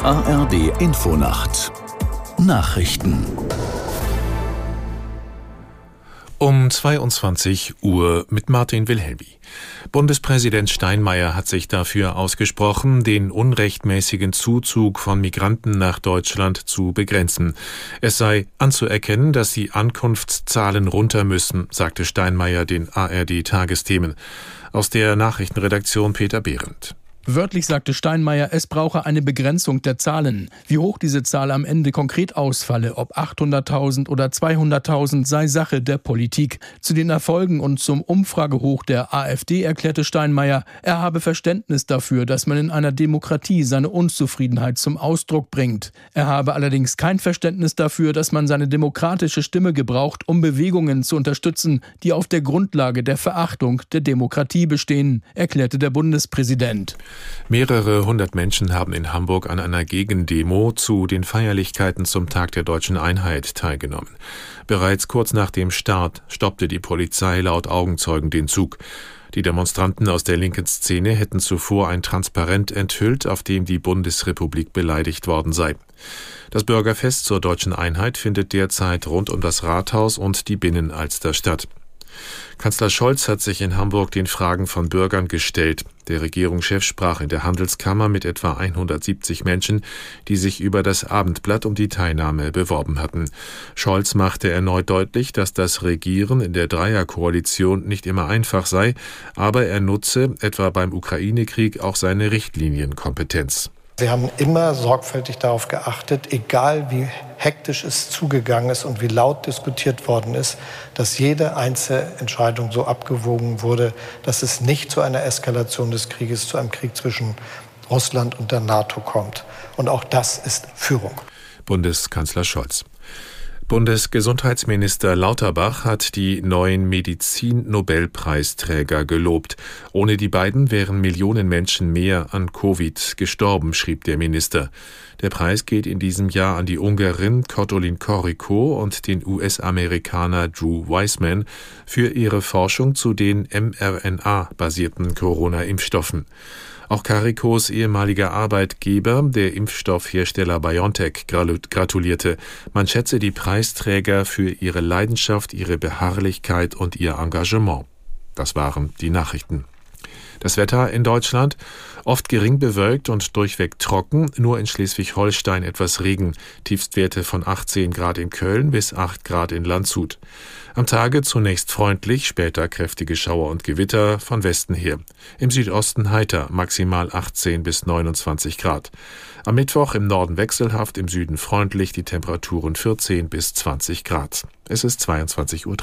ARD Infonacht Nachrichten um 22 Uhr mit Martin Wilhelmi. Bundespräsident Steinmeier hat sich dafür ausgesprochen, den unrechtmäßigen Zuzug von Migranten nach Deutschland zu begrenzen. Es sei anzuerkennen, dass die Ankunftszahlen runter müssen, sagte Steinmeier den ARD Tagesthemen. Aus der Nachrichtenredaktion Peter Behrendt. Wörtlich sagte Steinmeier, es brauche eine Begrenzung der Zahlen. Wie hoch diese Zahl am Ende konkret ausfalle, ob 800.000 oder 200.000, sei Sache der Politik. Zu den Erfolgen und zum Umfragehoch der AfD erklärte Steinmeier, er habe Verständnis dafür, dass man in einer Demokratie seine Unzufriedenheit zum Ausdruck bringt. Er habe allerdings kein Verständnis dafür, dass man seine demokratische Stimme gebraucht, um Bewegungen zu unterstützen, die auf der Grundlage der Verachtung der Demokratie bestehen, erklärte der Bundespräsident. Mehrere hundert Menschen haben in Hamburg an einer Gegendemo zu den Feierlichkeiten zum Tag der deutschen Einheit teilgenommen. Bereits kurz nach dem Start stoppte die Polizei laut Augenzeugen den Zug. Die Demonstranten aus der linken Szene hätten zuvor ein Transparent enthüllt, auf dem die Bundesrepublik beleidigt worden sei. Das Bürgerfest zur deutschen Einheit findet derzeit rund um das Rathaus und die Binnenalster statt. Kanzler Scholz hat sich in Hamburg den Fragen von Bürgern gestellt. Der Regierungschef sprach in der Handelskammer mit etwa 170 Menschen, die sich über das Abendblatt um die Teilnahme beworben hatten. Scholz machte erneut deutlich, dass das Regieren in der Dreierkoalition nicht immer einfach sei, aber er nutze, etwa beim Ukraine-Krieg, auch seine Richtlinienkompetenz. Sie haben immer sorgfältig darauf geachtet, egal wie hektisch es zugegangen ist und wie laut diskutiert worden ist, dass jede einzelne Entscheidung so abgewogen wurde, dass es nicht zu einer Eskalation des Krieges, zu einem Krieg zwischen Russland und der NATO kommt. Und auch das ist Führung. Bundeskanzler Scholz. Bundesgesundheitsminister Lauterbach hat die neuen Medizin-Nobelpreisträger gelobt. Ohne die beiden wären Millionen Menschen mehr an Covid gestorben, schrieb der Minister. Der Preis geht in diesem Jahr an die Ungarin Kotolin Koriko und den US-Amerikaner Drew Weissman für ihre Forschung zu den mRNA-basierten Corona-Impfstoffen. Auch Caricos ehemaliger Arbeitgeber, der Impfstoffhersteller BioNTech, gratulierte. Man schätze die Preisträger für ihre Leidenschaft, ihre Beharrlichkeit und ihr Engagement. Das waren die Nachrichten. Das Wetter in Deutschland oft gering bewölkt und durchweg trocken, nur in Schleswig-Holstein etwas Regen, Tiefstwerte von 18 Grad in Köln bis 8 Grad in Landshut. Am Tage zunächst freundlich, später kräftige Schauer und Gewitter von Westen her. Im Südosten heiter, maximal 18 bis 29 Grad. Am Mittwoch im Norden wechselhaft, im Süden freundlich, die Temperaturen 14 bis 20 Grad. Es ist 22.03 Uhr.